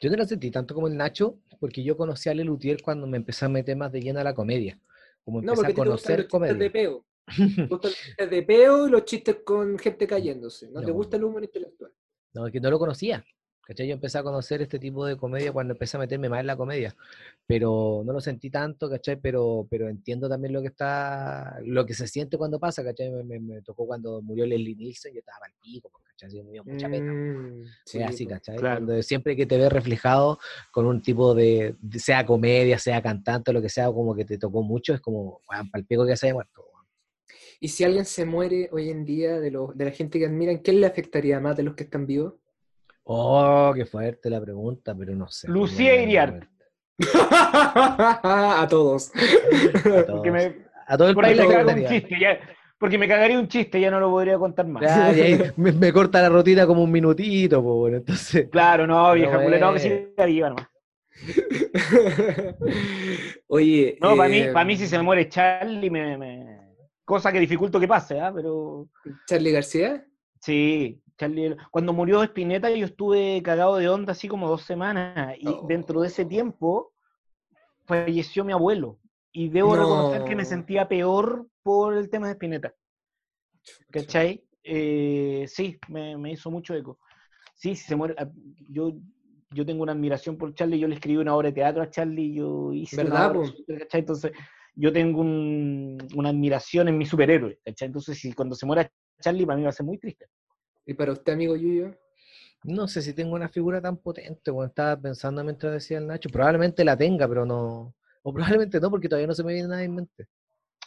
Yo no lo sentí tanto como el Nacho, porque yo conocí a Lelutier cuando me empecé a meter más de lleno a la comedia. Como No, empecé porque a conocer chistes de comedia. peo. Te gustan los chistes de peo y los chistes con gente cayéndose. ¿No, te No. gusta el humor intelectual? No, que no lo conocía. ¿Cachai? Yo empecé a conocer este tipo de comedia cuando empecé a meterme más en la comedia. Pero no lo sentí tanto, ¿cachai? Pero, pero entiendo también lo que está, lo que se siente cuando pasa, ¿cachai? Me, me- me tocó cuando murió Leslie Nielsen, yo estaba al pico, pues, ¿cachai? Me dio mucha pena. Mm, Es sí, así, po. ¿cachai? claro. Cuando siempre que te ves reflejado con un tipo de, sea comedia, sea cantante, lo que sea, como que te tocó mucho, es como, para el pico que se haya muerto. Y si alguien se muere hoy en día de, los de la gente que admiran, ¿quién le afectaría más de los que están vivos? Oh, qué fuerte la pregunta, pero no sé. Lucía cómo Iriart. a todos. A todos. me- A todo el por ahí le cago un chiste, ya, porque me cagaría un chiste, ya no lo podría contar más. Ahí me, me corta la rutina como un minutito, pues bueno, entonces. Claro, no, Pero vieja culera, no, que siga viva nomás. Oye, No, para mí, eh, para mí si se me muere Charlie, me, me- cosa que dificulto que pase, ¿ah? Pero Charlie García. sí, Charlie, cuando murió Spinetta yo estuve cagado de onda así como dos semanas y Oh. dentro de ese tiempo falleció mi abuelo y debo reconocer que me No. sentía peor por el tema de Spinetta. ¿Cachai? Eh, sí, me, me hizo mucho eco. Sí, si se muere. ah, Yo, yo tengo una admiración por Charlie, yo le escribí una obra de teatro a Charlie, yo hice ¿Verdad, obra ¿cachai? Entonces, yo tengo un- una admiración en mi superhéroe, ¿cachai? Entonces, si cuando se muera Charlie, para mí va a ser muy triste. ¿Y para usted, amigo Yuyo? No sé si tengo una figura tan potente, bueno, estaba pensando mientras decía el Nacho. Probablemente la tenga, pero no. O probablemente no, porque todavía no se me viene nada en mente.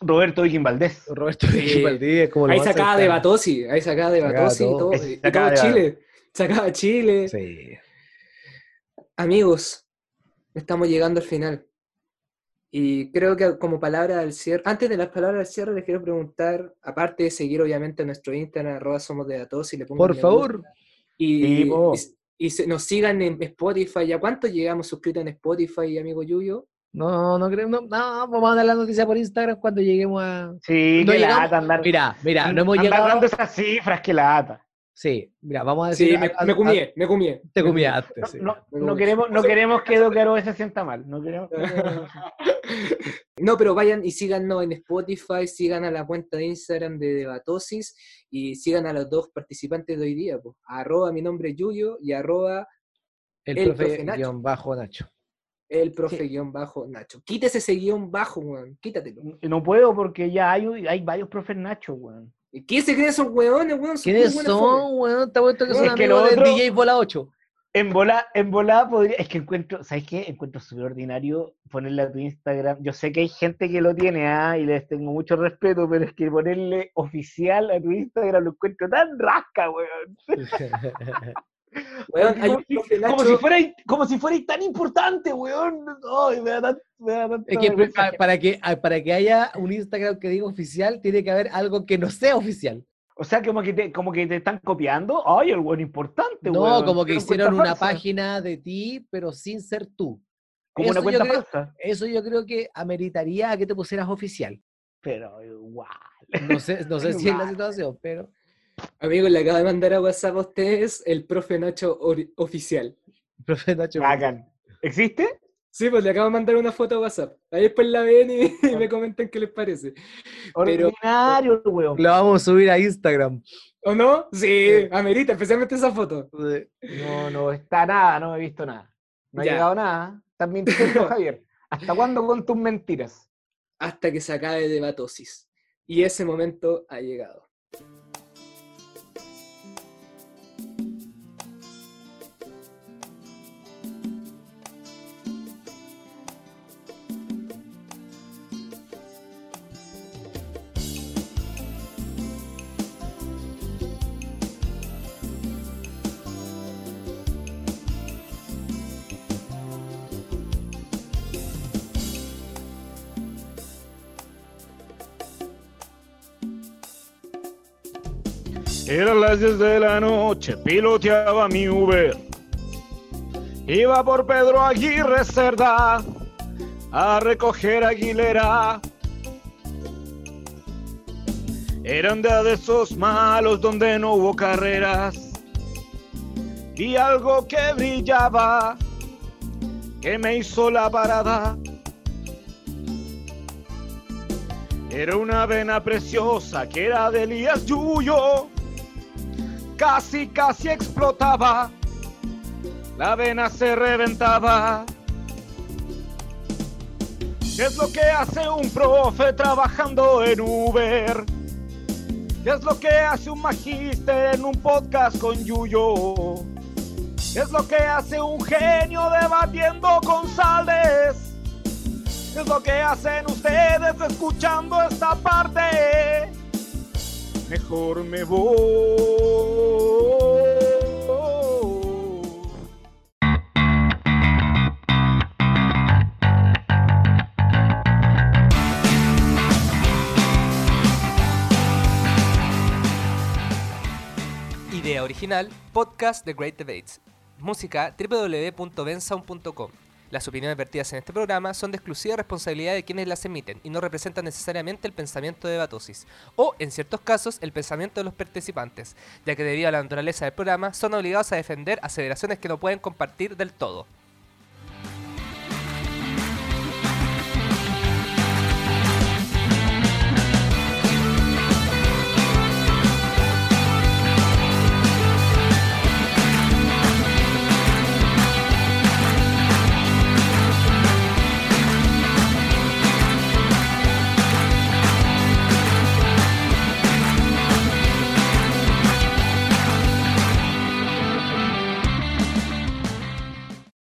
Roberto Viking Valdés. Roberto. Vicky Valdés, como lo Ahí sacaba de. Batosi, ahí sacaba de Batosi y todo. y Chile. Sacaba Chile. Sí. Amigos, estamos llegando al final. Y creo que como palabra al cierre, antes de las palabras al cierre, les quiero preguntar, aparte de seguir obviamente nuestro Instagram, arroba somos de datos, y le pongan Por gusta, favor. Y, y, y se- nos sigan en Spotify. ¿Ya cuánto llegamos suscritos en Spotify, amigo Yuyo? No, no creo, no, no, vamos a dar la noticia por Instagram cuando lleguemos a. Sí, No qué llegamos- lata andar, Mira, mira, no hemos andar llegado. dando esas cifras, qué lata. Sí, mira, vamos a decir. Sí, me, a- me a- cumié, me cumié. Te cumiaste, No, sí. no, queremos, no queremos que Edo Caro se sienta mal. No queremos, no queremos- No, pero vayan y síganos en Spotify, sigan a la cuenta de Instagram de Debatosis y sigan a los dos participantes de hoy día. Pues. Arroba mi nombre es Yuyo y arroba El, el profe, profe Nacho. guion bajo Nacho. el profe guion bajo Nacho. Quítese ese guion bajo, weón. Quítatelo. No puedo porque ya hay, hay varios profes Nacho, weón. ¿Y ¿Qué se creen esos weones, weón? ¿Quiénes son, weón? Te ha puesto que Es son que amigos del otro- DJ Bola 8. En volá, en volá podría. Es que encuentro, ¿sabes qué? Encuentro súper ordinario ponerle a tu Instagram. Yo sé que hay gente que lo tiene, ¿ah? y les tengo mucho respeto, pero es que ponerle oficial a tu Instagram lo encuentro tan rasca, weón. Weón, hay como, un si, profe como Nacho- si fuera, como si fuera tan importante, weón. Ay, me da tan- me da tanta Es que vergüenza pa- para, que, ah, para que haya un Instagram que diga oficial, tiene que haber algo que no sea oficial. O sea, como que te, como que te están copiando. Ay, el weón importante, No, weón. como que hicieron una falsa. página de ti, pero sin ser tú. Como una Eso cuenta creo- falsa. Eso yo creo que ameritaría a que te pusieras oficial. Pero igual. No sé, no sé si es la situación, pero. Amigo, le acabo de mandar a WhatsApp a ustedes el profe Nacho oficial. Profe Nacho. Bacán. ¿Existe? Sí, pues le acabo de mandar una foto a WhatsApp. Ahí después la ven y, y me comentan qué les parece. Pero- Ordinario, weón. Lo vamos a subir a Instagram. ¿O no? Sí, amerita, especialmente esa foto. No, no está nada, no he visto nada. No ha llegado nada. Estás mintiendo, Javier. ¿Hasta cuándo con tus mentiras? Hasta que se acabe de batosis. Y ese momento ha llegado. Eran las 10 de la noche, piloteaba mi Uber. Iba por Pedro Aguirre Cerda a recoger Aguilera. Eran día de esos malos donde no hubo carreras. Vi algo que brillaba, que me hizo la parada. Era una vena preciosa que era de Elías Yuyo. Casi, casi explotaba. La vena se reventaba. ¿Qué es lo que hace un profe trabajando en Uber? ¿Qué es lo que hace un magíster en un podcast con Yuyo? ¿Qué es lo que hace un genio debatiendo con Saldes? ¿Qué es lo que hacen ustedes escuchando esta parte? Mejor me voy. Idea original, podcast The Great Debates. Música www.bensound.com. Las opiniones vertidas en este programa son de exclusiva responsabilidad de quienes las emiten y no representan necesariamente el pensamiento de Batosis, o, en ciertos casos, el pensamiento de los participantes, ya que debido a la naturaleza del programa son obligados a defender aseveraciones que no pueden compartir del todo.